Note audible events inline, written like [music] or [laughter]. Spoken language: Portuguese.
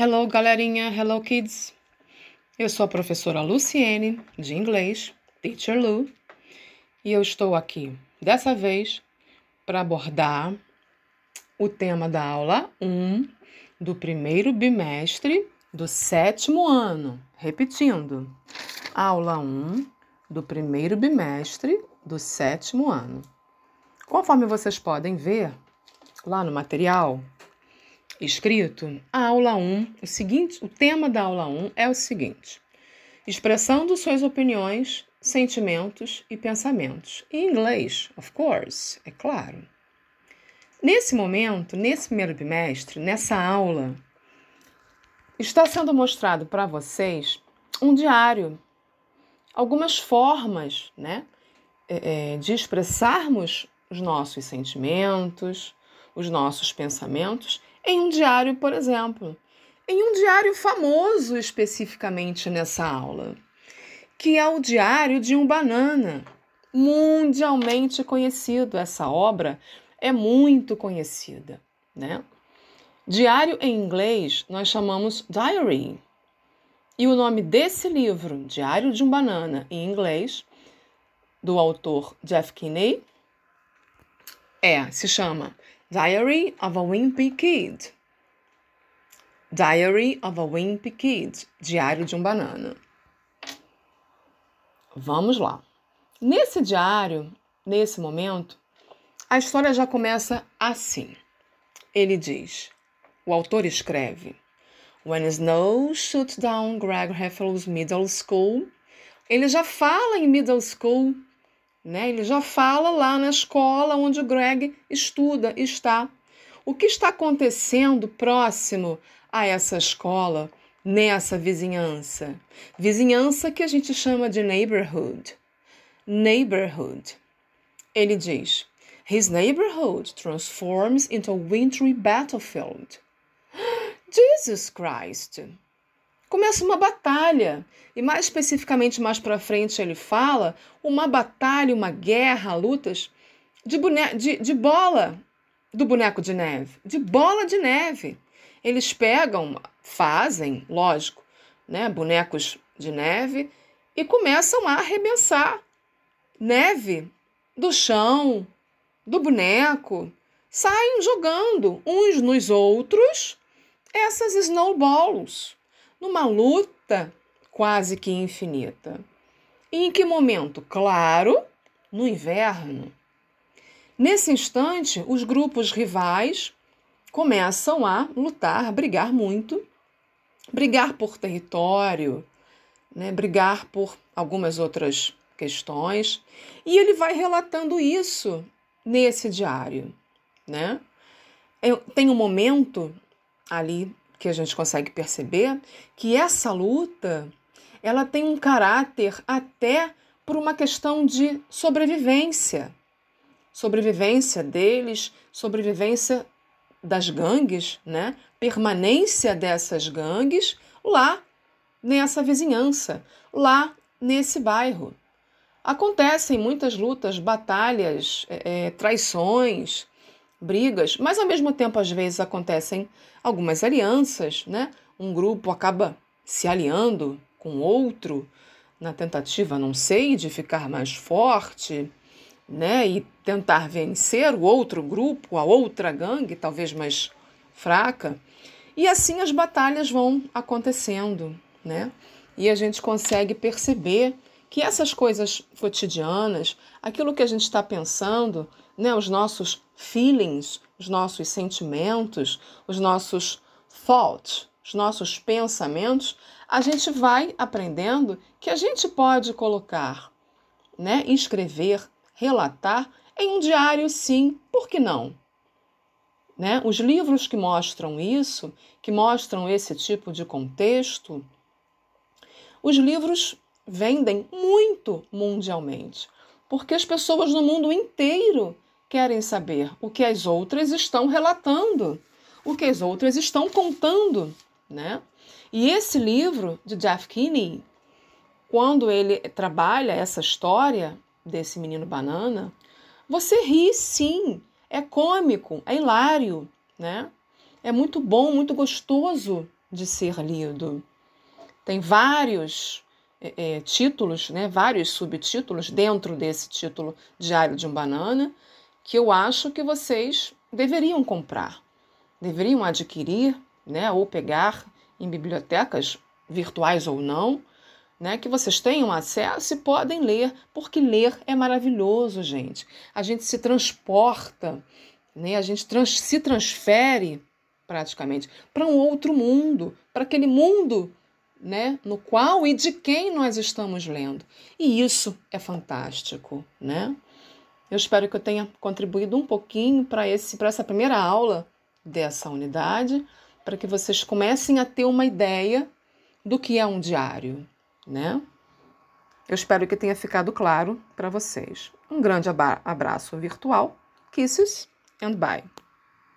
Hello, galerinha. Hello, kids. Eu sou a professora Luciene, de inglês, Teacher Lu, e eu estou aqui, dessa vez, para abordar o tema da aula 1 do primeiro bimestre do sétimo ano. Repetindo, aula 1 do primeiro bimestre do sétimo ano. Conforme vocês podem ver lá no material, escrito, a aula 1, o seguinte, o tema da aula 1 é o seguinte: expressando suas opiniões, sentimentos e pensamentos. Em inglês, of course, é claro. Nesse momento, nesse primeiro bimestre, nessa aula, está sendo mostrado para vocês um diário, algumas formas, né, é, é, de expressarmos os nossos sentimentos, os nossos pensamentos em um diário, por exemplo. Em um diário famoso especificamente nessa aula, que é o Diário de um Banana, mundialmente conhecido. Essa obra é muito conhecida, né? Diário em inglês nós chamamos diary. E o nome desse livro, Diário de um Banana, em inglês, do autor Jeff Kinney, é, se chama Diary of a Wimpy Kid. Diary of a Wimpy Kid, Diário de um Banana. Vamos lá. Nesse diário, nesse momento, a história já começa assim. Ele diz, o autor escreve, When Snow shut down Greg Heffel's middle school, ele já fala em middle school né? Ele já fala lá na escola onde o Greg estuda, está. O que está acontecendo próximo a essa escola, nessa vizinhança? Vizinhança que a gente chama de neighborhood. Neighborhood. Ele diz: His neighborhood transforms into a wintry battlefield. [gasps] Jesus Christ! Começa uma batalha. E mais especificamente mais para frente ele fala uma batalha, uma guerra, lutas de, bone de, de bola do boneco de neve, de bola de neve. Eles pegam, fazem, lógico, né, bonecos de neve e começam a arremessar neve do chão, do boneco, saem jogando uns nos outros essas snowballs numa luta quase que infinita. E em que momento? Claro, no inverno. Nesse instante, os grupos rivais começam a lutar, brigar muito, brigar por território, né, brigar por algumas outras questões. E ele vai relatando isso nesse diário. Né? Tem um momento ali que a gente consegue perceber que essa luta ela tem um caráter até por uma questão de sobrevivência. Sobrevivência deles, sobrevivência das gangues, né? Permanência dessas gangues lá nessa vizinhança, lá nesse bairro. Acontecem muitas lutas, batalhas, é, traições, brigas, mas ao mesmo tempo às vezes acontecem algumas alianças, né? Um grupo acaba se aliando com outro na tentativa, não sei, de ficar mais forte, né? E tentar vencer o outro grupo, a outra gangue, talvez mais fraca. E assim as batalhas vão acontecendo, né? E a gente consegue perceber que essas coisas cotidianas, aquilo que a gente está pensando, né, os nossos feelings, os nossos sentimentos, os nossos thoughts, os nossos pensamentos, a gente vai aprendendo que a gente pode colocar, né, escrever, relatar em um diário, sim, por que não? Né? Os livros que mostram isso, que mostram esse tipo de contexto, os livros vendem muito mundialmente, porque as pessoas no mundo inteiro querem saber o que as outras estão relatando, o que as outras estão contando, né? E esse livro de Jeff Kinney, quando ele trabalha essa história desse menino banana, você ri sim, é cômico, é hilário, né? É muito bom, muito gostoso de ser lido. Tem vários é, títulos, né, vários subtítulos dentro desse título Diário de um Banana, que eu acho que vocês deveriam comprar, deveriam adquirir, né, ou pegar em bibliotecas virtuais ou não, né, que vocês tenham acesso e podem ler, porque ler é maravilhoso, gente. A gente se transporta, né, a gente trans, se transfere praticamente para um outro mundo, para aquele mundo né, no qual e de quem nós estamos lendo. E isso é fantástico, né? Eu espero que eu tenha contribuído um pouquinho para esse para essa primeira aula dessa unidade, para que vocês comecem a ter uma ideia do que é um diário, né? Eu espero que tenha ficado claro para vocês. Um grande abraço virtual. Kisses and bye.